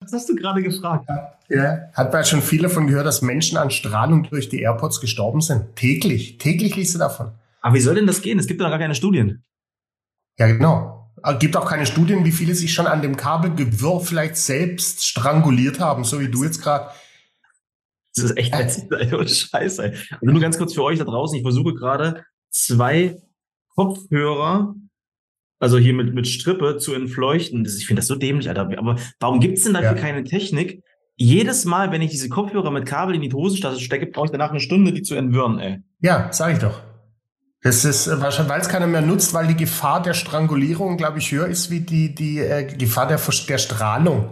Was hast du gerade gefragt? Ja, hat man schon viele davon gehört, dass Menschen an Strahlung durch die AirPods gestorben sind. Täglich. Täglich liest du davon. Aber wie soll denn das gehen? Es gibt doch gar keine Studien. Ja, genau. Es gibt auch keine Studien, wie viele sich schon an dem Kabelgewirr vielleicht selbst stranguliert haben, so wie du jetzt gerade. Das ist echt äh. Scheiße. Also nur ganz kurz für euch da draußen. Ich versuche gerade zwei Kopfhörer, also hier mit, mit Strippe zu entfleuchten. Das, ich finde das so dämlich, Alter. Aber warum gibt es denn dafür ja. keine Technik? Jedes Mal, wenn ich diese Kopfhörer mit Kabel in die Hosentasche stecke, brauche ich danach eine Stunde, die zu entwirren, ey. Ja, sag ich doch. Das ist äh, wahrscheinlich, weil es keiner mehr nutzt, weil die Gefahr der Strangulierung, glaube ich, höher ist wie die, die äh, Gefahr der, der Strahlung.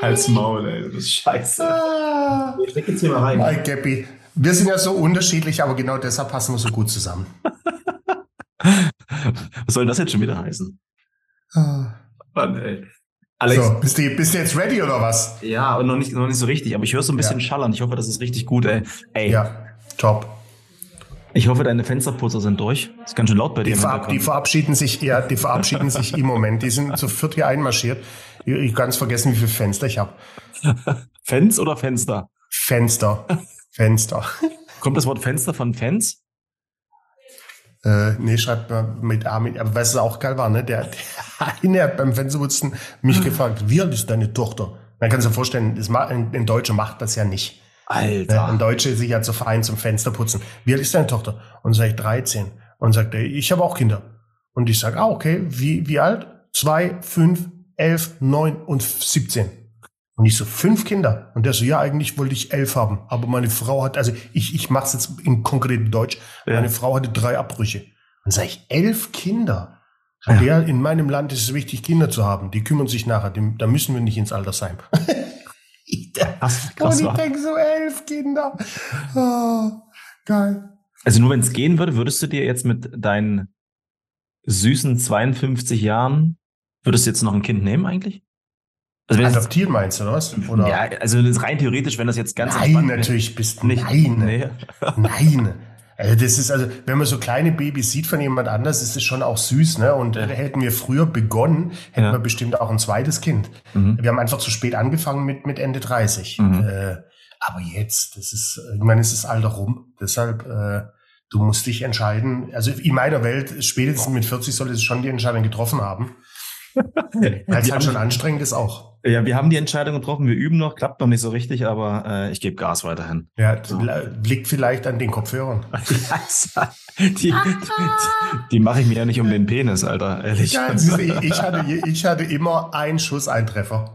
Als Maul, ey, das ist scheiße. Ah, ich leg jetzt hier mal rein. My Gappy. Wir sind ja so unterschiedlich, aber genau deshalb passen wir so gut zusammen. Was soll das jetzt schon wieder heißen? Ah. Mann, ey. Alex. So, bist, du, bist du jetzt ready oder was? Ja, und noch nicht, noch nicht so richtig, aber ich höre so ein bisschen ja. schallern. Ich hoffe, das ist richtig gut, ey. ey. Ja, top. Ich hoffe, deine Fensterputzer sind durch. Das ist ganz schön laut bei dir. Die, verab die verabschieden sich, ja, die verabschieden sich im Moment. Die sind zu viert hier einmarschiert. Ich, ich ganz vergessen, wie viele Fenster ich habe. Fens oder Fenster? Fenster. Fenster. Kommt das Wort Fenster von Fans? Äh, nee, schreibt man mit A, mit, aber weißt du, auch geil war, ne? Der, der eine hat beim Fensterputzen mich gefragt, wie alt ist deine Tochter? Man kann sich vorstellen, das, ein, ein Deutscher macht das ja nicht. Alter. Ein Deutscher sich halt so fein zum Fenster putzen. Wie alt ist deine Tochter? Und sage ich 13. Und sagt er, ich habe auch Kinder. Und ich sage, ah, okay, wie, wie alt? Zwei, fünf, elf, neun und 17. Und ich so, fünf Kinder. Und der so, ja, eigentlich wollte ich elf haben. Aber meine Frau hat, also ich, ich mache es jetzt in konkreten Deutsch, ja. meine Frau hatte drei Abbrüche. Und sage ich, elf Kinder? Ja. Der, in meinem Land ist es wichtig, Kinder zu haben. Die kümmern sich nachher. da müssen wir nicht ins Altersheim. Krass, krass und ich denke so, elf Kinder. Oh, geil. Also nur wenn es gehen würde, würdest du dir jetzt mit deinen süßen 52 Jahren, würdest du jetzt noch ein Kind nehmen eigentlich? Also Adoptieren meinst du, oder was? Oder? Ja, also rein theoretisch, wenn das jetzt ganz Nein, natürlich bist du nicht. Nein. Nee. Nein. Also das ist also, wenn man so kleine Babys sieht von jemand anders, ist es schon auch süß, ne? Und ja. hätten wir früher begonnen, hätten ja. wir bestimmt auch ein zweites Kind. Mhm. Wir haben einfach zu spät angefangen mit mit Ende 30. Mhm. Äh, aber jetzt, das ist, irgendwann ist das Alter rum. Deshalb, äh, du musst dich entscheiden. Also in meiner Welt, spätestens mit 40 solltest du schon die Entscheidung getroffen haben. Weil es halt schon anstrengend ist auch. Ja, wir haben die Entscheidung getroffen, wir üben noch, klappt noch nicht so richtig, aber äh, ich gebe Gas weiterhin. Ja, liegt vielleicht an den Kopfhörern. die, die, die mache ich mir ja nicht um den Penis, Alter, ehrlich. Ja, ich, hatte, ich hatte immer einen Schusseintreffen.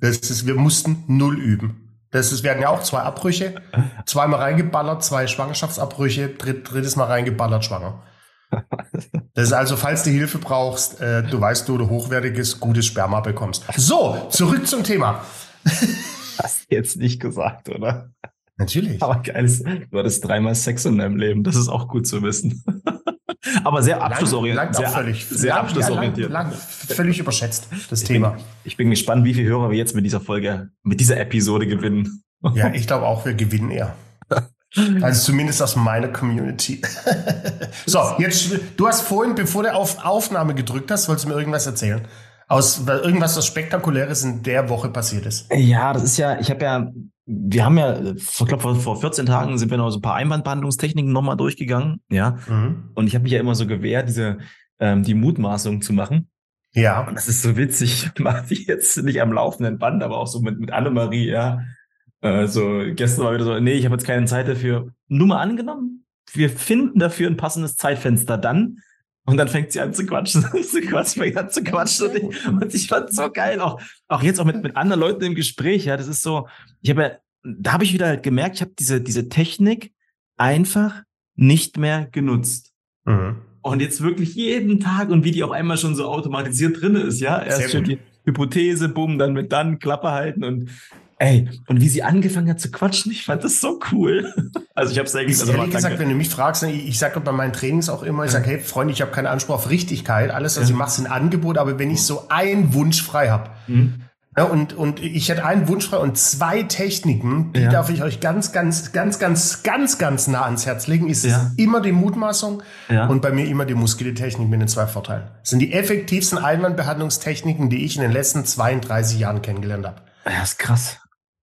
Das ist, wir mussten null üben. Das ist, werden ja auch zwei Abbrüche. Zweimal reingeballert, zwei Schwangerschaftsabbrüche, dritt, drittes Mal reingeballert, schwanger. Das ist also, falls du Hilfe brauchst, äh, du weißt, du, du hochwertiges, gutes Sperma bekommst. So, zurück zum Thema. Hast du jetzt nicht gesagt, oder? Natürlich. Aber geil, du hattest dreimal Sex in deinem Leben. Das ist auch gut zu wissen. Aber sehr abschlussorientiert. Sehr, völlig, sehr lang, abschlussorientiert. Lang, lang, völlig überschätzt, das ich Thema. Bin, ich bin gespannt, wie viele Hörer wir jetzt mit dieser Folge, mit dieser Episode gewinnen. Ja, ich glaube auch, wir gewinnen eher. Also zumindest aus meiner Community. so, jetzt, du hast vorhin, bevor du auf Aufnahme gedrückt hast, wolltest du mir irgendwas erzählen? Aus, weil irgendwas, was Spektakuläres in der Woche passiert ist. Ja, das ist ja, ich habe ja, wir haben ja, ich glaube, vor, vor 14 Tagen sind wir noch so ein paar Einwandbehandlungstechniken nochmal durchgegangen, ja. Mhm. Und ich habe mich ja immer so gewehrt, diese, ähm, die Mutmaßung zu machen. Ja. Und das ist so witzig, mache ich jetzt nicht am laufenden Band, aber auch so mit, mit Annemarie, ja. Also gestern war wieder so, nee, ich habe jetzt keine Zeit dafür. Nur mal angenommen, wir finden dafür ein passendes Zeitfenster dann. Und dann fängt sie an zu quatschen, zu quatschen, fängt an zu quatschen. Und ich, und ich fand so geil, auch, auch jetzt auch mit, mit anderen Leuten im Gespräch, ja, das ist so, ich habe ja, da habe ich wieder halt gemerkt, ich habe diese, diese Technik einfach nicht mehr genutzt. Mhm. Und jetzt wirklich jeden Tag und wie die auf einmal schon so automatisiert drin ist, ja. Erst schon die Hypothese, bumm, dann mit dann Klappe halten und Ey, und wie sie angefangen hat zu quatschen, ich fand das so cool. Also ich habe es eigentlich also ehrlich gesagt, wenn du mich fragst, ich, ich sage bei meinen Trainings auch immer, ich sage, hey Freunde, ich habe keinen Anspruch auf Richtigkeit, alles, was ja. ich mache, sind Angebot, aber wenn ich so einen Wunsch frei habe, mhm. Ja, und, und ich hätte einen Wunsch frei und zwei Techniken, die ja. darf ich euch ganz, ganz, ganz, ganz, ganz, ganz nah ans Herz legen. Ist ja. immer die Mutmaßung und bei mir immer die Muskeltechnik mit den zwei Vorteilen. Das sind die effektivsten Einwandbehandlungstechniken, die ich in den letzten 32 Jahren kennengelernt habe. Ja, ist krass.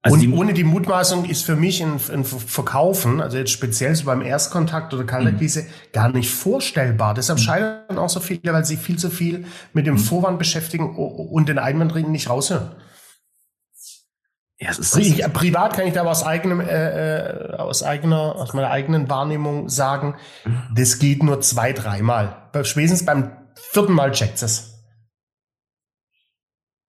Also und die, ohne die Mutmaßung ist für mich ein, ein, Verkaufen, also jetzt speziell so beim Erstkontakt oder Kaltakquise, mhm. gar nicht vorstellbar. Deshalb mhm. scheitern auch so viele, weil sie viel zu viel mit dem mhm. Vorwand beschäftigen und den Einwandringen nicht raushören. Ja, es ist ich, privat kann ich da aber aus eigenem, äh, äh, aus eigener, aus meiner eigenen Wahrnehmung sagen, mhm. das geht nur zwei, dreimal. Spätestens beim vierten Mal checkt es.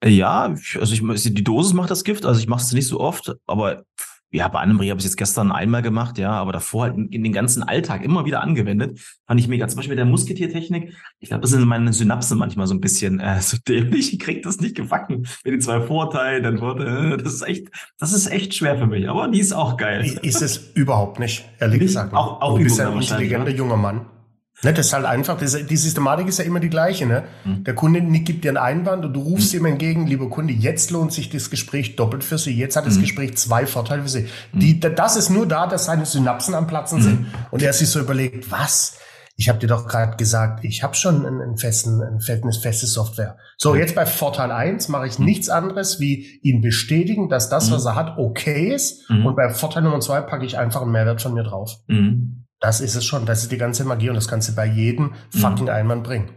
Ja, also ich, die Dosis macht das Gift, also ich mache es nicht so oft, aber ja, bei Annemarie habe ich es jetzt gestern einmal gemacht, ja, aber davor halt in, in, den ganzen Alltag immer wieder angewendet. Fand ich mega. Zum Beispiel mit der Musketiertechnik. Ich glaube, das sind meine Synapsen manchmal so ein bisschen äh, so dämlich. Ich krieg das nicht gebacken mit den zwei Vorteilen. Dann wurde, äh, das ist echt, das ist echt schwer für mich. Aber die ist auch geil. Ist es überhaupt nicht, ehrlich nicht? gesagt. Auch, auch du bist ein intelligenter junger Mann. Ne, das ist halt einfach, das, die Systematik ist ja immer die gleiche. Ne? Mhm. Der Kunde gibt dir einen Einwand und du rufst mhm. ihm entgegen, lieber Kunde, jetzt lohnt sich das Gespräch doppelt für Sie. Jetzt hat das mhm. Gespräch zwei Vorteile für Sie. Mhm. Die, das ist nur da, dass seine Synapsen am Platzen sind. Mhm. Und er sich so überlegt, was? Ich habe dir doch gerade gesagt, ich habe schon einen, einen festen, ein eine feste Software. So, jetzt bei Vorteil 1 mache ich mhm. nichts anderes, wie ihn bestätigen, dass das, was er hat, okay ist. Und bei Vorteil Nummer 2 packe ich einfach einen Mehrwert von mir drauf. Das ist es schon. Das ist die ganze Magie und das kannst du bei jedem mhm. fucking Einwand bringen.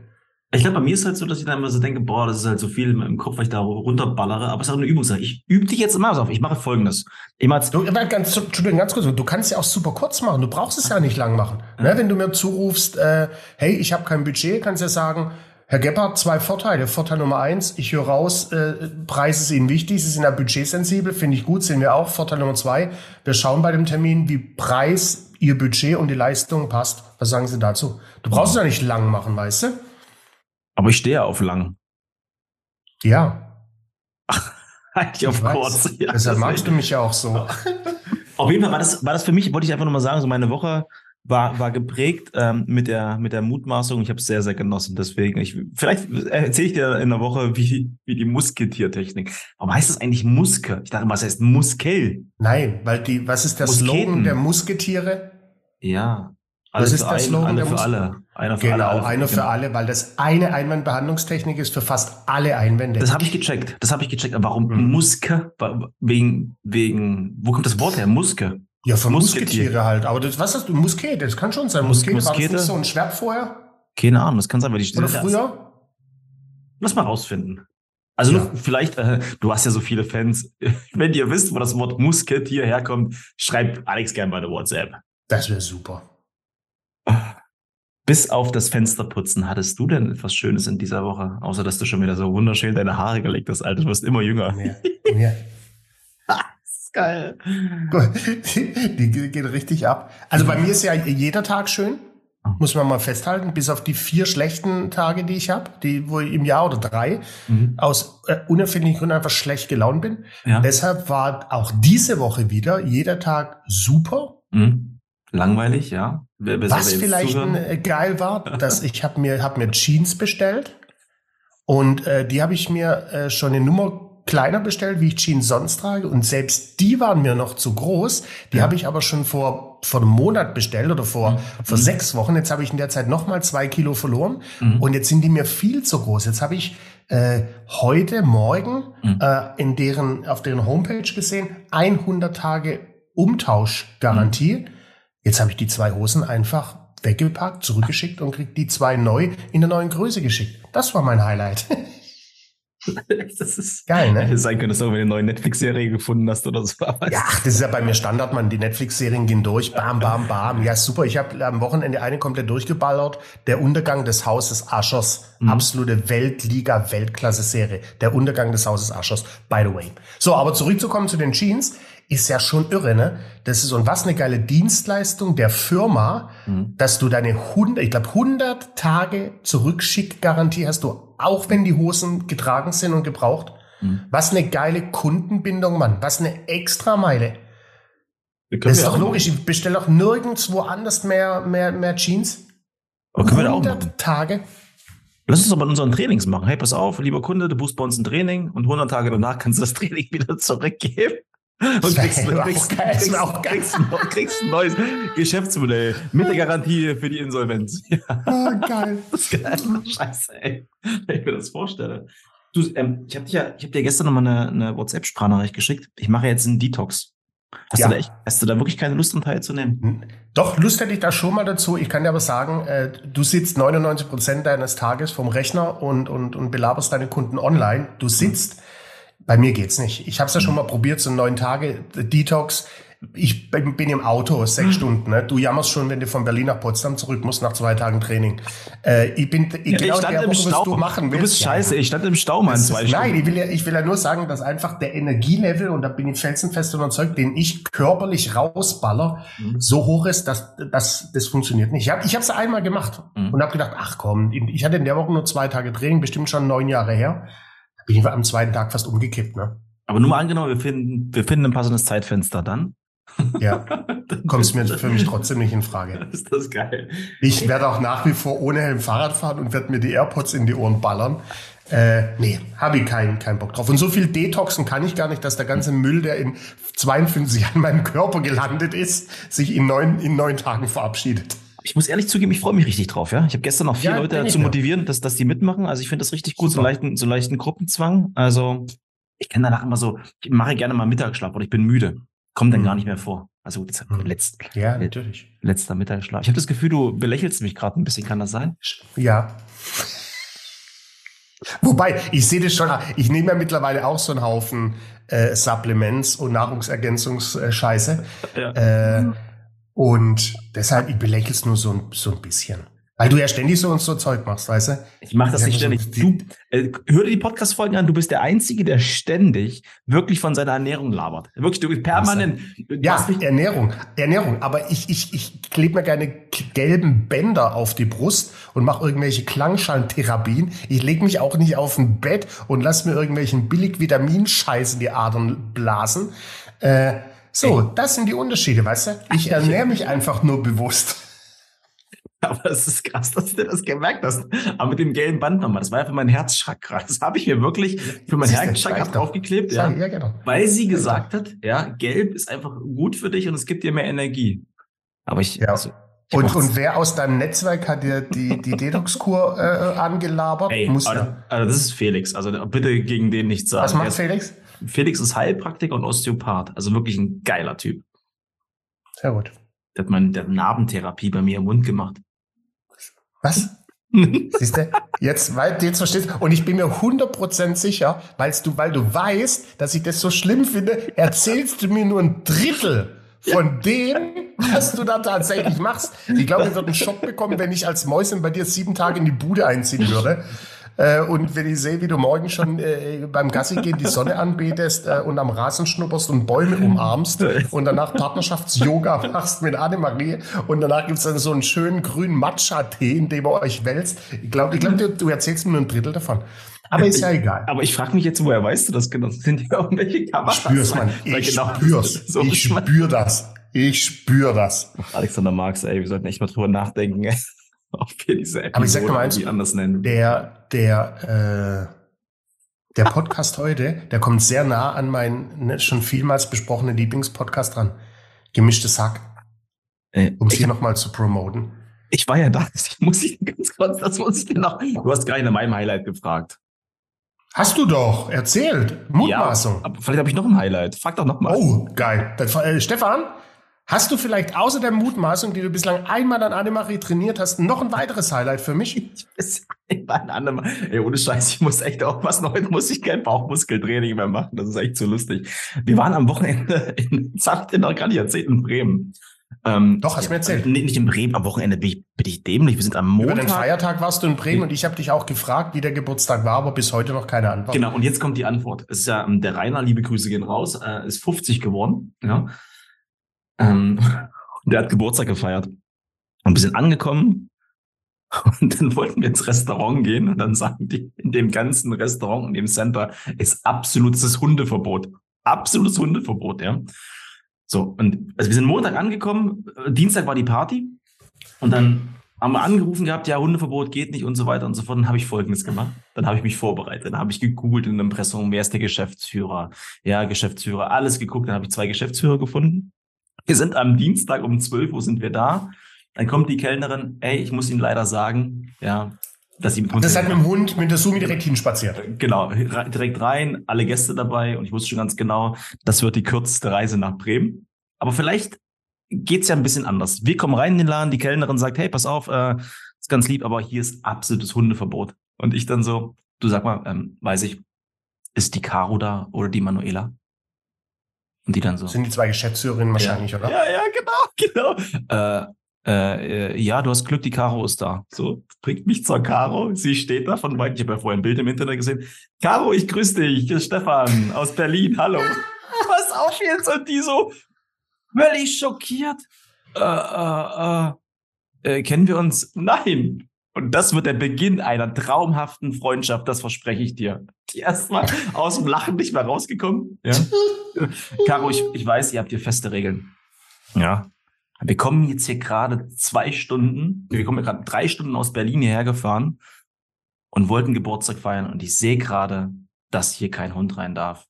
Ich glaube, bei mir ist es halt so, dass ich dann immer so denke, boah, das ist halt so viel im Kopf, weil ich da runterballere, aber es ist auch eine Übungssache. Ich übe dich jetzt immer auf. Ich mache folgendes. Ich du, ganz, Entschuldigung, ganz kurz, du kannst ja auch super kurz machen. Du brauchst es ja nicht lang machen. Ja. Ne, wenn du mir zurufst, äh, hey, ich habe kein Budget, kannst du ja sagen, Herr Gebhardt, zwei Vorteile. Vorteil Nummer eins, ich höre raus, äh, Preis ist Ihnen wichtig, Sie sind ja budgetsensibel, finde ich gut, sehen wir auch. Vorteil Nummer zwei, wir schauen bei dem Termin, wie Preis ihr Budget und die Leistung passt. Was sagen Sie dazu? Du brauchst es ja nicht lang machen, weißt du? Aber ich stehe auf lang. Ja. Eigentlich auf kurz. Ja, Deshalb magst du mich ja auch so. Auf jeden Fall war das, war das für mich, wollte ich einfach nochmal sagen, so meine Woche war, war geprägt ähm, mit, der, mit der Mutmaßung. Ich habe es sehr, sehr genossen. Deswegen, ich, vielleicht erzähle ich dir in der Woche, wie, wie die Musketiertechnik. Warum heißt das eigentlich Muske? Ich dachte, was heißt Muskel? Nein, weil die, was ist der Musketen. Slogan der Musketiere? Ja. Alles was ist der Slogan eine für alle. Einer für genau, alle. einer für genau. alle, weil das eine Einwandbehandlungstechnik ist für fast alle Einwände. Das habe ich gecheckt. Das habe ich gecheckt. Aber warum mhm. Muske? Wegen, wegen, wo kommt das Wort her? Muske? Ja, für Musketiere halt. Aber das, was hast du? Muskete, das kann schon sein. Muskete, Muskete? war das nicht so ein Schwert vorher? Keine Ahnung, das kann sein, weil die Oder früher? Lass mal rausfinden. Also ja. vielleicht, äh, du hast ja so viele Fans. Wenn ihr wisst, wo das Wort Musketier herkommt, schreibt Alex gerne bei der WhatsApp. Das wäre super. Bis auf das Fensterputzen, hattest du denn etwas Schönes in dieser Woche? Außer, dass du schon wieder so wunderschön deine Haare gelegt hast, Alter. Du wirst immer jünger. Ja. ja. Geil. Die geht richtig ab. Also bei mir ist ja jeder Tag schön. Muss man mal festhalten, bis auf die vier schlechten Tage, die ich habe, die wo ich im Jahr oder drei mhm. aus äh, unerfindlichen Gründen einfach schlecht gelaunt bin. Ja. Deshalb war auch diese Woche wieder jeder Tag super. Mhm. Langweilig, ja. Was vielleicht äh, geil war, dass ich habe mir hab mir Jeans bestellt und äh, die habe ich mir äh, schon eine Nummer kleiner bestellt, wie ich Jeans sonst trage. Und selbst die waren mir noch zu groß. Die ja. habe ich aber schon vor, vor einem Monat bestellt oder vor, mhm. vor sechs Wochen. Jetzt habe ich in der Zeit noch mal zwei Kilo verloren. Mhm. Und jetzt sind die mir viel zu groß. Jetzt habe ich äh, heute Morgen mhm. äh, in deren, auf deren Homepage gesehen, 100 Tage Umtauschgarantie. Mhm. Jetzt habe ich die zwei Hosen einfach weggepackt, zurückgeschickt und krieg die zwei neu in der neuen Größe geschickt. Das war mein Highlight. das ist geil, ne? Hätte sein können, dass du eine neue Netflix-Serie gefunden hast oder so. ja, das ist ja bei mir Standard, man. Die Netflix-Serien gehen durch, bam, bam, bam. Ja, super. Ich habe am Wochenende eine komplett durchgeballert. Der Untergang des Hauses Aschers. Mhm. Absolute Weltliga-Weltklasse-Serie. Der Untergang des Hauses Aschers, by the way. So, aber zurückzukommen zu den Jeans ist ja schon irre, ne? Das ist und was eine geile Dienstleistung der Firma, mhm. dass du deine 100, ich glaube 100 Tage Zurückschickgarantie hast du, auch wenn die Hosen getragen sind und gebraucht. Mhm. Was eine geile Kundenbindung, Mann. Was eine Extrameile. Das ist doch logisch. Ich bestelle doch nirgendwo anders mehr, mehr, mehr Jeans. Aber können wir da auch machen? Tage. Lass uns doch mal unseren Trainings machen. Hey, pass auf, lieber Kunde, du buchst bei uns ein Training und 100 Tage danach kannst du das Training wieder zurückgeben. Und kriegst, kriegst, kriegst, kriegst, kriegst, ein neues Geschäftsmodell mit der Garantie für die Insolvenz. Ja. Oh, geil. Das ist geil. Scheiße, ey. Wenn ich mir das vorstelle. Du, ähm, ich habe dir, ja, ich hab dir gestern nochmal eine, eine WhatsApp-Sprachnachricht geschickt. Ich mache jetzt einen Detox. Hast, ja. du da echt, hast du da wirklich keine Lust, daran teilzunehmen? Hm. Doch, Lust hätte ich da schon mal dazu. Ich kann dir aber sagen, äh, du sitzt 99 Prozent deines Tages vom Rechner und, und, und belaberst deine Kunden online. Du sitzt, bei mir geht's nicht. Ich habe es ja schon mal probiert, so neun Tage Detox ich bin im Auto sechs mhm. Stunden. Ne? Du jammerst schon, wenn du von Berlin nach Potsdam zurück musst nach zwei Tagen Training. Äh, ich bin ich, ja, genau ich stand der im Stau. du machen willst. Du bist scheiße. Ich stand im Stau mal zwei Stunden. Nein, ich will ja, ich will ja nur sagen, dass einfach der Energielevel und da bin ich felsenfest überzeugt, den ich körperlich rausballer, mhm. so hoch ist, dass, dass das funktioniert nicht. Ich habe ich habe es einmal gemacht mhm. und habe gedacht, ach komm, ich hatte in der Woche nur zwei Tage Training, bestimmt schon neun Jahre her. Bin ich am zweiten Tag fast umgekippt. Ne? Aber nur mal angenommen, wir finden, wir finden ein passendes Zeitfenster dann. Ja, kommst mir für mich trotzdem nicht in Frage. Ist das geil. Ich werde auch nach wie vor ohne Helm Fahrrad fahren und werde mir die AirPods in die Ohren ballern. Äh, nee, habe ich keinen keinen Bock drauf. Und so viel Detoxen kann ich gar nicht, dass der ganze Müll, der in 52 Jahren in meinem Körper gelandet ist, sich in neun, in neun Tagen verabschiedet. Ich muss ehrlich zugeben, ich freue mich richtig drauf, ja. Ich habe gestern noch vier ja, Leute dazu motivieren, dass, dass die mitmachen. Also ich finde das richtig gut, so leichten, so leichten Gruppenzwang. Also ich kenne danach immer so, ich mache gerne mal Mittagsschlaf oder ich bin müde kommt dann mhm. gar nicht mehr vor. Also mhm. letzt, ja, natürlich. letzter Mittagsschlaf. Ich habe das Gefühl, du belächelst mich gerade ein bisschen. Kann das sein? Ja. Wobei, ich sehe das schon, ich nehme ja mittlerweile auch so einen Haufen äh, Supplements und Nahrungsergänzungsscheiße. Ja. Äh, und deshalb, ich belächle es nur so so ein bisschen. Weil du ja ständig so und so Zeug machst, weißt du? Ich mache das nicht ständig. So du, äh, hör dir die Podcast-Folgen an, du bist der Einzige, der ständig wirklich von seiner Ernährung labert. Wirklich, du bist permanent. Ja, Ernährung, Ernährung. Aber ich, ich, ich klebe mir keine gelben Bänder auf die Brust und mache irgendwelche Klangschallentherapien. Ich lege mich auch nicht auf ein Bett und lass mir irgendwelchen billig Vitaminscheiß in die Adern blasen. Äh, so, das sind die Unterschiede, weißt du? Ich ernähre mich einfach nur bewusst. Aber es ist krass, dass du das gemerkt hast. Aber mit dem gelben Band nochmal, das war ja für mein Herzchakra. Das habe ich mir wirklich für mein Herzchakra draufgeklebt, ja, ja genau. weil sie gesagt hat, ja, gelb ist einfach gut für dich und es gibt dir mehr Energie. Aber ich, ja. also, ich und, und wer aus deinem Netzwerk hat dir die, die Detox-Kur äh, angelabert? Ey, Muss also, also das ist Felix. Also bitte gegen den nichts sagen. Was macht Felix? Felix ist Heilpraktiker und Osteopath. Also wirklich ein geiler Typ. Sehr gut. Der hat, der hat Narbentherapie bei mir im Mund gemacht. Was? Siehst du? Jetzt, weil, jetzt verstehst du. Und ich bin mir 100% sicher, weil du, weil du weißt, dass ich das so schlimm finde, erzählst du mir nur ein Drittel von dem, was du da tatsächlich machst. Ich glaube, ich würde einen Schock bekommen, wenn ich als Mäuschen bei dir sieben Tage in die Bude einziehen würde. Äh, und wenn ich sehe, wie du morgen schon äh, beim Gassi gehen die Sonne anbetest äh, und am Rasen schnupperst und Bäume umarmst und danach Partnerschafts-Yoga machst mit Annemarie und danach gibt's dann so einen schönen grünen Matcha-Tee, in dem ihr euch wälzt. Ich glaube, ich glaub, du, du erzählst mir nur ein Drittel davon. Aber ist ja egal. Aber ich frage mich jetzt, woher weißt du das genau? Sind hier irgendwelche Kameras? Ich spür's, Mann. Ich genau spür's. So ich spür das. Ich spür das. Alexander Marx, ey, wir sollten echt mal drüber nachdenken. Ob wir diese Episode Aber ich sag mal eins, anders nennen. Der, der, äh, der Podcast heute, der kommt sehr nah an meinen ne, schon vielmals besprochenen Lieblingspodcast dran. Gemischtes Sack. Äh, um hier nochmal zu promoten. Ich war ja da, das muss ich ganz kurz, das muss ich dir noch. Du hast gerade nach meinem Highlight gefragt. Hast du doch erzählt. Mutmaßung. Ja, aber vielleicht habe ich noch ein Highlight. Frag doch noch mal. Oh, geil. Das, äh, Stefan, Hast du vielleicht außer der Mutmaßung, die du bislang einmal an Annemarie trainiert hast, noch ein weiteres Highlight für mich? Ey, ohne Scheiß, ich muss echt aufpassen. Heute muss ich kein Bauchmuskeltraining mehr machen. Das ist echt zu lustig. Wir waren am Wochenende in, ich noch gar nicht erzählt, in Bremen. Ähm, Doch, hast du mir erzählt. Nee, nicht in Bremen, am Wochenende bin ich, bin ich dämlich. Wir sind am Montag. Über den Feiertag warst du in Bremen und ich habe dich auch gefragt, wie der Geburtstag war, aber bis heute noch keine Antwort. Genau, und jetzt kommt die Antwort. Es ist ja, ähm, der Rainer, liebe Grüße gehen raus, äh, ist 50 geworden. Ja. Ähm, der hat Geburtstag gefeiert. Und wir sind angekommen und dann wollten wir ins Restaurant gehen und dann sagen die, in dem ganzen Restaurant, in dem Center, ist absolutes Hundeverbot. Absolutes Hundeverbot, ja. So, und also wir sind Montag angekommen, Dienstag war die Party und dann haben wir angerufen gehabt, ja, Hundeverbot geht nicht und so weiter und so fort. Dann habe ich Folgendes gemacht. Dann habe ich mich vorbereitet. Dann habe ich gegoogelt in der Impressum, wer ist der Geschäftsführer? Ja, Geschäftsführer, alles geguckt. Dann habe ich zwei Geschäftsführer gefunden. Wir sind am Dienstag um 12 Uhr sind wir da. Dann kommt die Kellnerin, ey, ich muss Ihnen leider sagen, ja, dass sie mit uns. Das hat mit dem Hund, mit der Sumi direkt hinspaziert. Genau, direkt rein, alle Gäste dabei und ich wusste schon ganz genau, das wird die kürzeste Reise nach Bremen. Aber vielleicht geht's ja ein bisschen anders. Wir kommen rein in den Laden, die Kellnerin sagt, hey, pass auf, äh, ist ganz lieb, aber hier ist absolutes Hundeverbot. Und ich dann so, du sag mal, ähm, weiß ich, ist die Caro da oder die Manuela? Und die dann so. sind die zwei Geschäftsführerinnen wahrscheinlich, ja. oder? Ja, ja, genau, genau. Äh, äh, ja, du hast Glück, die Caro ist da. So, bringt mich zur Caro. Sie steht da von weit. Ich habe ja vorher ein Bild im Internet gesehen. Caro, ich grüße dich. Hier ist Stefan aus Berlin. Hallo. Was auf jetzt? Und die so völlig schockiert. Äh, äh, äh, äh, kennen wir uns? Nein. Und das wird der Beginn einer traumhaften Freundschaft, das verspreche ich dir. Die erstmal aus dem Lachen nicht mehr rausgekommen. Ja. Caro, ich, ich weiß, ihr habt hier feste Regeln. Ja. Wir kommen jetzt hier gerade zwei Stunden, wir kommen gerade drei Stunden aus Berlin hierher gefahren und wollten Geburtstag feiern und ich sehe gerade, dass hier kein Hund rein darf.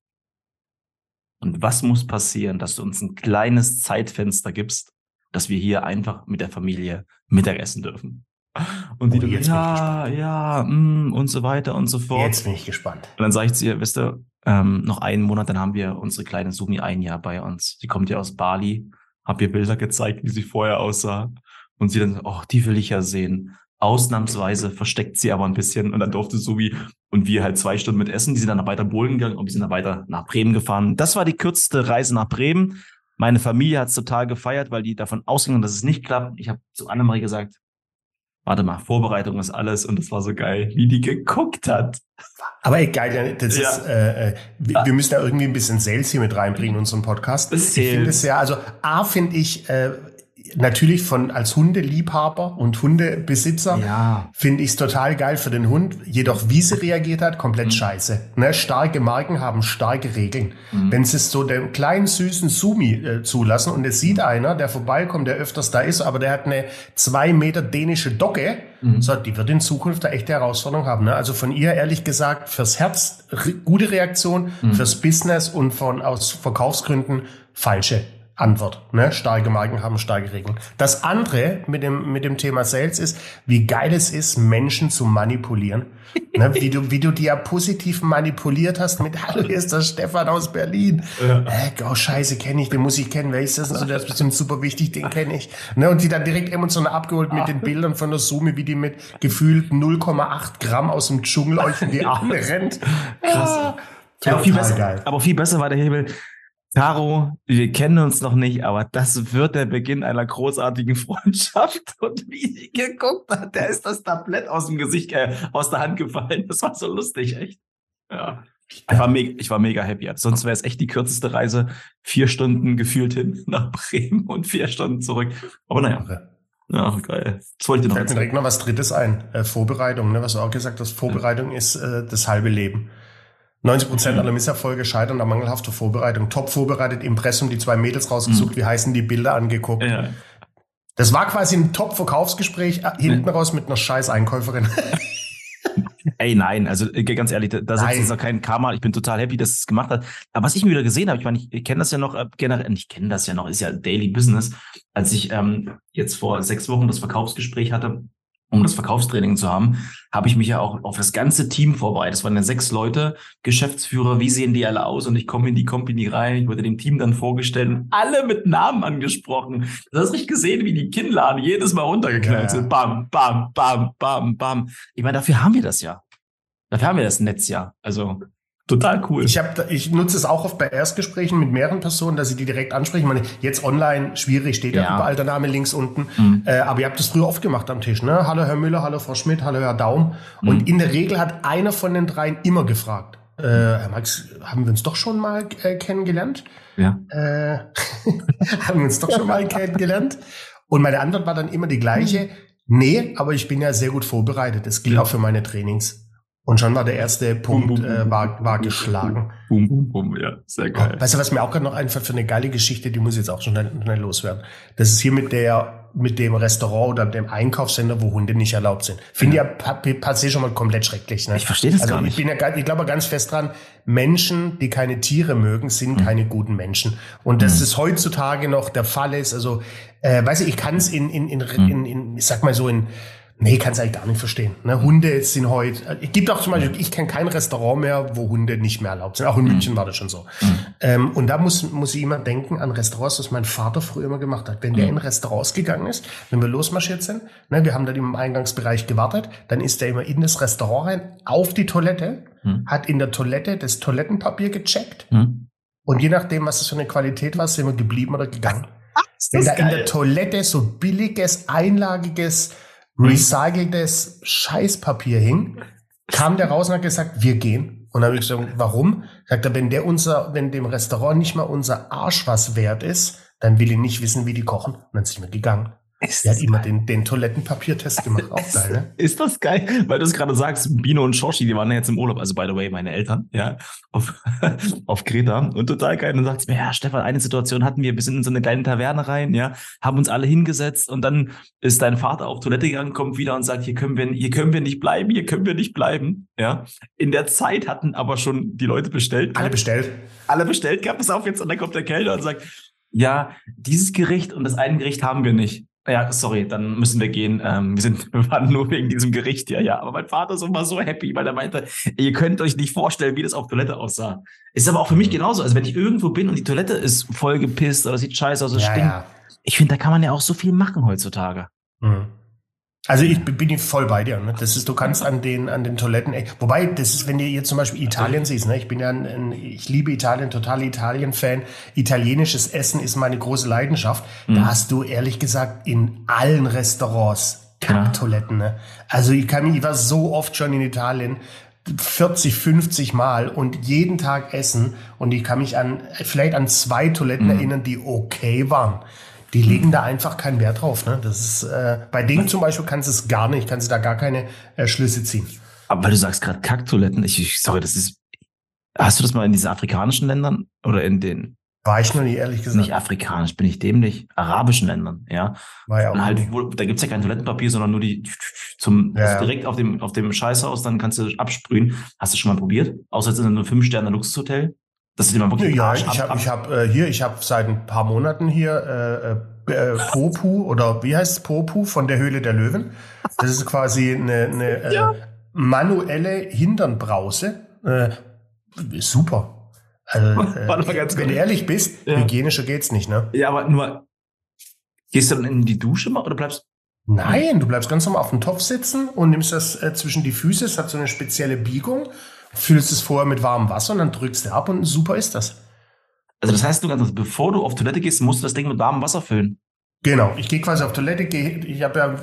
Und was muss passieren, dass du uns ein kleines Zeitfenster gibst, dass wir hier einfach mit der Familie Mittagessen dürfen? Und die oh, jetzt ja, ja, mm, und so weiter und so fort. Jetzt bin ich gespannt. Und dann sage ich zu ihr, wisst ihr, ähm, noch einen Monat, dann haben wir unsere kleine Sumi ein Jahr bei uns. Die kommt ja aus Bali habe ihr Bilder gezeigt, wie sie vorher aussah. Und sie dann, oh, die will ich ja sehen. Ausnahmsweise versteckt sie aber ein bisschen und dann durfte wie und wir halt zwei Stunden mit essen. Die sind dann weiter Bowlen gegangen und wir sind dann weiter nach Bremen gefahren. Das war die kürzeste Reise nach Bremen. Meine Familie hat es total gefeiert, weil die davon ausgingen, dass es nicht klappt. Ich habe zu Annemarie gesagt, warte mal, Vorbereitung ist alles und das war so geil, wie die geguckt hat. Aber egal, das ja. ist, äh, äh wir, wir, müssen da irgendwie ein bisschen Sales hier mit reinbringen in unseren Podcast. Ich finde es ja, also A finde ich, äh, natürlich von als Hundeliebhaber und Hundebesitzer ja. finde ich es total geil für den Hund. Jedoch wie sie reagiert hat, komplett mhm. scheiße. Ne? Starke Marken haben starke Regeln. Mhm. Wenn sie es so dem kleinen süßen Sumi äh, zulassen und es sieht einer, der vorbeikommt, der öfters da ist, aber der hat eine zwei Meter dänische Docke, mhm. so, die wird in Zukunft eine echte Herausforderung haben. Ne? Also von ihr ehrlich gesagt fürs Herz re gute Reaktion, mhm. fürs Business und von aus Verkaufsgründen falsche. Antwort. Ne? Starke Marken haben starke Regeln. Das andere mit dem, mit dem Thema Sales ist, wie geil es ist, Menschen zu manipulieren. ne? Wie du, wie du die ja positiv manipuliert hast mit, hallo, hier ist der Stefan aus Berlin. Ja. Äh, oh, scheiße, kenne ich, den muss ich kennen. Wer ist das? Also, der ist bestimmt super wichtig, den kenne ich. Ne? Und die dann direkt emotional abgeholt mit den Bildern von der Summe, wie die mit gefühlt 0,8 Gramm aus dem Dschungel euch in die Arme rennt. Krass. Ah. Ja, aber, viel besser, aber viel besser war der Hebel. Caro, wir kennen uns noch nicht, aber das wird der Beginn einer großartigen Freundschaft. Und wie sie geguckt hat, der ist das Tablett aus dem Gesicht, äh, aus der Hand gefallen. Das war so lustig, echt. Ja. Ich war, mega, ich war mega happy. Sonst wäre es echt die kürzeste Reise. Vier Stunden gefühlt hin nach Bremen und vier Stunden zurück. Aber naja. Ja, geil. Das wollte ich noch Fällt mir direkt noch was Drittes ein. Äh, Vorbereitung, ne? was du auch gesagt hast. Vorbereitung ja. ist äh, das halbe Leben. 90 Prozent aller Misserfolge scheitern an mangelhafter Vorbereitung. Top vorbereitet, Impressum, die zwei Mädels rausgesucht, mhm. wie heißen die Bilder angeguckt. Ja. Das war quasi ein Top-Verkaufsgespräch äh, hinten mhm. raus mit einer scheiß Einkäuferin. Ey, nein, also äh, ganz ehrlich, da, da sitzt jetzt noch kein Karma. Ich bin total happy, dass es gemacht hat. Aber was ich mir wieder gesehen habe, ich meine, ich, ich kenne das ja noch äh, generell, ich kenne das ja noch, ist ja Daily Business. Als ich ähm, jetzt vor sechs Wochen das Verkaufsgespräch hatte, um das Verkaufstraining zu haben, habe ich mich ja auch auf das ganze Team vorbereitet. Das waren ja sechs Leute, Geschäftsführer, wie sehen die alle aus? Und ich komme in die Company rein, ich wurde dem Team dann vorgestellt und alle mit Namen angesprochen. Du hast richtig gesehen, wie die Kinnladen jedes Mal runtergeknallt sind. Bam, bam, bam, bam, bam. Ich meine, dafür haben wir das ja. Dafür haben wir das Netz ja. Also Total cool. Ich, hab, ich nutze es auch oft bei Erstgesprächen mit mehreren Personen, dass sie die direkt ansprechen. Ich meine, jetzt online schwierig, steht ja, ja überall der Name links unten. Mhm. Äh, aber ihr habt das früher oft gemacht am Tisch. Ne? Hallo Herr Müller, hallo Frau Schmidt, hallo Herr Daum. Mhm. Und in der Regel hat einer von den dreien immer gefragt. Äh, Herr Max, haben wir uns doch schon mal äh, kennengelernt? Ja. Äh, haben wir uns doch schon mal kennengelernt? Und meine Antwort war dann immer die gleiche. Nee, aber ich bin ja sehr gut vorbereitet. Das gilt ja. auch für meine Trainings. Und schon war der erste Punkt boom, boom, äh, war, war geschlagen. Boom, boom, boom, ja, sehr geil. Weißt du, was mir auch gerade noch einfällt für eine geile Geschichte, die muss jetzt auch schon schnell, schnell loswerden. Das ist hier mit der mit dem Restaurant oder dem Einkaufscenter, wo Hunde nicht erlaubt sind. Finde ja, ja passiert schon mal komplett schrecklich. Ne? Ich verstehe das also gar nicht. Ich, bin ja, ich glaube ganz fest dran, Menschen, die keine Tiere mögen, sind mhm. keine guten Menschen. Und dass mhm. das heutzutage noch der Fall ist, also, äh, weiß ich, ich kann es in, in, in, mhm. in, in, ich sag mal so in Nee, kannst eigentlich gar nicht verstehen. Ne? Hunde sind heute, äh, es gibt auch zum Beispiel, ich kenne kein Restaurant mehr, wo Hunde nicht mehr erlaubt sind. Auch in mhm. München war das schon so. Mhm. Ähm, und da muss, muss ich immer denken an Restaurants, was mein Vater früher immer gemacht hat. Wenn der mhm. in Restaurants gegangen ist, wenn wir losmarschiert sind, ne, wir haben dann im Eingangsbereich gewartet, dann ist der immer in das Restaurant rein, auf die Toilette, hat in der Toilette das Toilettenpapier gecheckt. Und je nachdem, was das für eine Qualität war, sind wir geblieben oder gegangen. Wenn da geil. in der Toilette so billiges, einlagiges. Recyceltes Scheißpapier hing, kam der raus und hat gesagt, wir gehen. Und dann habe ich gesagt, warum? Sagt er, wenn der unser, wenn dem Restaurant nicht mal unser Arsch was wert ist, dann will ich nicht wissen, wie die kochen. Und dann sind wir gegangen. Ist er hat immer den, den Toilettenpapiertest gemacht. Auch geil, ne? Ist das geil? Weil du es gerade sagst, Bino und Shoshi, die waren ja jetzt im Urlaub, also by the way, meine Eltern, ja, auf, auf Kreta und total geil. Und dann sagt mir, ja, Stefan, eine Situation hatten wir, wir sind in so eine kleine Taverne rein, ja, haben uns alle hingesetzt und dann ist dein Vater auf Toilette gegangen, kommt wieder und sagt, hier können wir, hier können wir nicht bleiben, hier können wir nicht bleiben, ja. In der Zeit hatten aber schon die Leute bestellt. Alle bestellt. Alle bestellt, gab es auf jetzt und dann kommt der Kellner und sagt, ja, dieses Gericht und das eine Gericht haben wir nicht. Ja, sorry, dann müssen wir gehen. Ähm, wir sind, wir waren nur wegen diesem Gericht ja, ja. Aber mein Vater ist immer so happy, weil er meinte, ihr könnt euch nicht vorstellen, wie das auf Toilette aussah. Ist aber auch für mich genauso. Also wenn ich irgendwo bin und die Toilette ist voll gepisst oder sieht scheiße aus, es ja, stinkt. Ja. Ich finde, da kann man ja auch so viel machen heutzutage. Mhm. Also ich bin voll bei dir. Ne? Das ist, du kannst an den an den Toiletten, wobei das ist, wenn du jetzt zum Beispiel Italien siehst. Ne? Ich bin ja, ein, ich liebe Italien, total Italien-Fan. Italienisches Essen ist meine große Leidenschaft. Mhm. Da hast du ehrlich gesagt in allen Restaurants Kacktoiletten. Ne? Also ich kann ich war so oft schon in Italien. 40, 50 Mal und jeden Tag essen und ich kann mich an vielleicht an zwei Toiletten mhm. erinnern, die okay waren. Die legen da einfach keinen Wert drauf. Ne? Das ist, äh, bei denen zum Beispiel kannst du es gar nicht, kannst du da gar keine äh, Schlüsse ziehen. Aber weil du sagst gerade Kacktoiletten, ich, ich sorry, das ist. Hast du das mal in diesen afrikanischen Ländern oder in den war ich noch nie, ehrlich gesagt. Nicht afrikanisch, bin ich dämlich. Arabischen Ländern, ja. War ja auch. Und halt, wo, da gibt's ja kein Toilettenpapier, sondern nur die zum ja, also direkt auf dem, auf dem Scheißhaus, dann kannst du absprühen. Hast du schon mal probiert? Außer jetzt in einem Fünf-Sterne-Luxushotel? Das ist immer wirklich Ja, ich habe ich hab, äh, hier, ich habe seit ein paar Monaten hier äh, äh, Popu oder wie heißt es Popu von der Höhle der Löwen. Das ist quasi eine, eine äh, ja. manuelle Hinternbrause. Äh, super. Also, äh, wenn du ehrlich bist, ja. hygienischer geht's nicht, ne? Ja, aber nur, gehst du dann in die Dusche mal oder bleibst Nein, du bleibst ganz normal auf dem Topf sitzen und nimmst das äh, zwischen die Füße. Es hat so eine spezielle Biegung füllst es vorher mit warmem Wasser und dann drückst du ab und super ist das. Also das heißt, du kannst, bevor du auf Toilette gehst, musst du das Ding mit warmem Wasser füllen. Genau, ich gehe quasi auf Toilette, geh, ich habe ja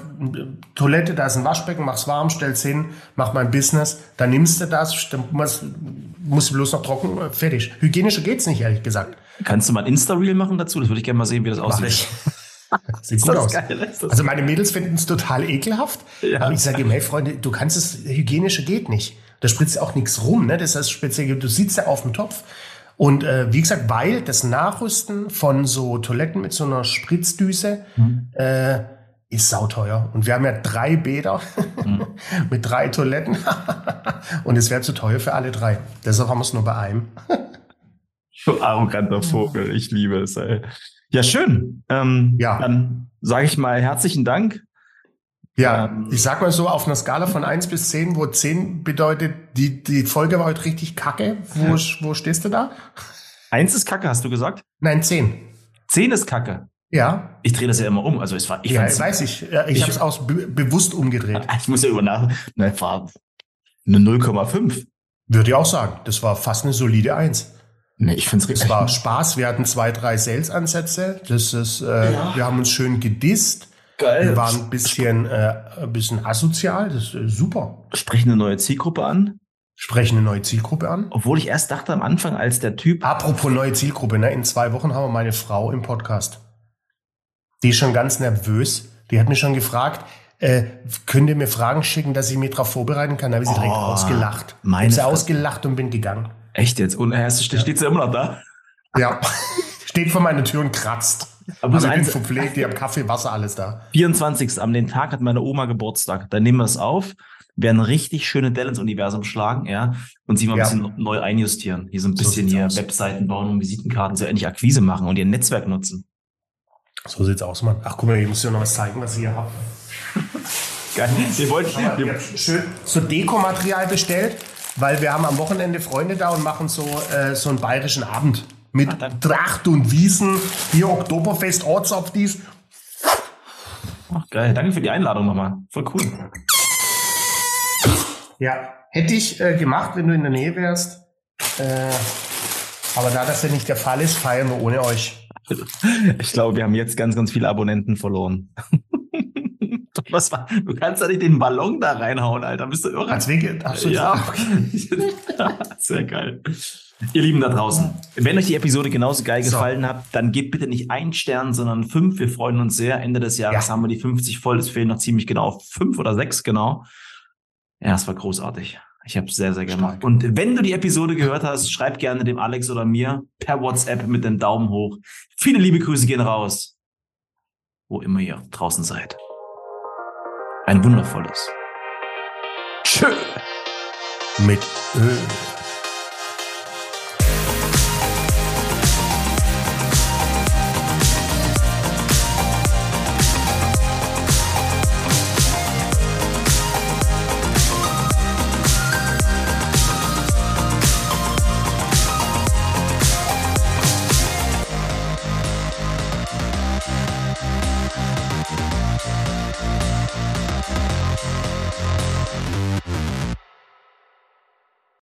Toilette, da ist ein Waschbecken, mach's warm, stell's hin, mach mein Business, dann nimmst du das, dann musst, du bloß noch trocken, äh, fertig. Hygienischer geht's nicht, ehrlich gesagt. Kannst du mal ein Insta-Reel machen dazu? Das würde ich gerne mal sehen, wie das aussieht. Sieht gut aus. Geil, also meine Mädels finden es total ekelhaft. Ja. Aber ich sage ihm, hey Freunde, du kannst es, hygienische geht nicht. Da spritzt auch nichts rum, ne? Das heißt speziell, du sitzt ja auf dem Topf. Und äh, wie gesagt, weil das Nachrüsten von so Toiletten mit so einer Spritzdüse mhm. äh, ist sauteuer. Und wir haben ja drei Bäder mhm. mit drei Toiletten. und es wäre zu teuer für alle drei. Deshalb haben wir es nur bei einem. du arroganter Vogel, ich liebe es. Ey. Ja, schön. Ähm, ja. Dann sage ich mal herzlichen Dank ja, ähm, ich sag mal so, auf einer Skala von eins bis zehn, wo zehn bedeutet, die, die Folge war heute richtig kacke. Wo, wo stehst du da? Eins ist kacke, hast du gesagt? Nein, zehn. Zehn ist kacke. Ja. Ich drehe das ja immer um. Also es war, ich ja, weiß ich. Ich, ich habe es aus be bewusst umgedreht. Ich muss ja über nach. Nein, war eine 0,5. Würde ich auch sagen. Das war fast eine solide Eins. Nee, ich finde es richtig. Es war Spaß. Wir hatten zwei, drei Sales-Ansätze. Das ist, äh, ja. wir haben uns schön gedisst. Geil. Wir waren ein bisschen, äh, ein bisschen asozial, das ist äh, super. Sprechen eine neue Zielgruppe an? Sprechen eine neue Zielgruppe an. Obwohl ich erst dachte am Anfang, als der Typ. Apropos neue Zielgruppe, ne? in zwei Wochen haben wir meine Frau im Podcast. Die ist schon ganz nervös. Die hat mich schon gefragt, äh, könnt ihr mir Fragen schicken, dass ich mich darauf vorbereiten kann? Da habe ich sie direkt oh, ausgelacht. Meine ich sie ausgelacht und bin gegangen. Echt jetzt? Und steht, steht sie immer noch da? Ja, steht vor meiner Tür und kratzt. Aber also ich bin verpflegt, die haben Kaffee, Wasser, alles da. 24. Am den Tag hat meine Oma Geburtstag. Dann nehmen wir es auf, werden richtig schöne Dell ins Universum schlagen, ja, und sie mal ein ja. bisschen neu einjustieren. Hier so ein bisschen so hier aus. Webseiten bauen und Visitenkarten, so endlich Akquise machen und ihr Netzwerk nutzen. So sieht's aus, Mann. Ach, guck mal, ich muss dir noch was zeigen, was ich hier habe. Geil. Wir wollten schön so Dekomaterial bestellt, weil wir haben am Wochenende Freunde da und machen so, äh, so einen bayerischen Abend mit ah, Tracht und Wiesen, hier Oktoberfest, Ortsopf dies. Ach, geil. Danke für die Einladung nochmal. Voll cool. Ja, hätte ich äh, gemacht, wenn du in der Nähe wärst. Äh, aber da das ja nicht der Fall ist, feiern wir ohne euch. Ich glaube, wir haben jetzt ganz, ganz viele Abonnenten verloren. Was war? Du kannst da nicht den Ballon da reinhauen, Alter. Bist du irre? Als? Ach so, ja. Sehr geil. Ihr Lieben da draußen, wenn euch die Episode genauso geil so. gefallen hat, dann gebt bitte nicht einen Stern, sondern fünf. Wir freuen uns sehr. Ende des Jahres ja. haben wir die 50 voll. Es fehlen noch ziemlich genau fünf oder sechs genau. Ja, es war großartig. Ich habe es sehr, sehr gemacht. Und wenn du die Episode gehört hast, schreib gerne dem Alex oder mir per WhatsApp mit dem Daumen hoch. Viele liebe Grüße gehen raus, wo immer ihr draußen seid. Ein wundervolles. Tschö. Mit Öl.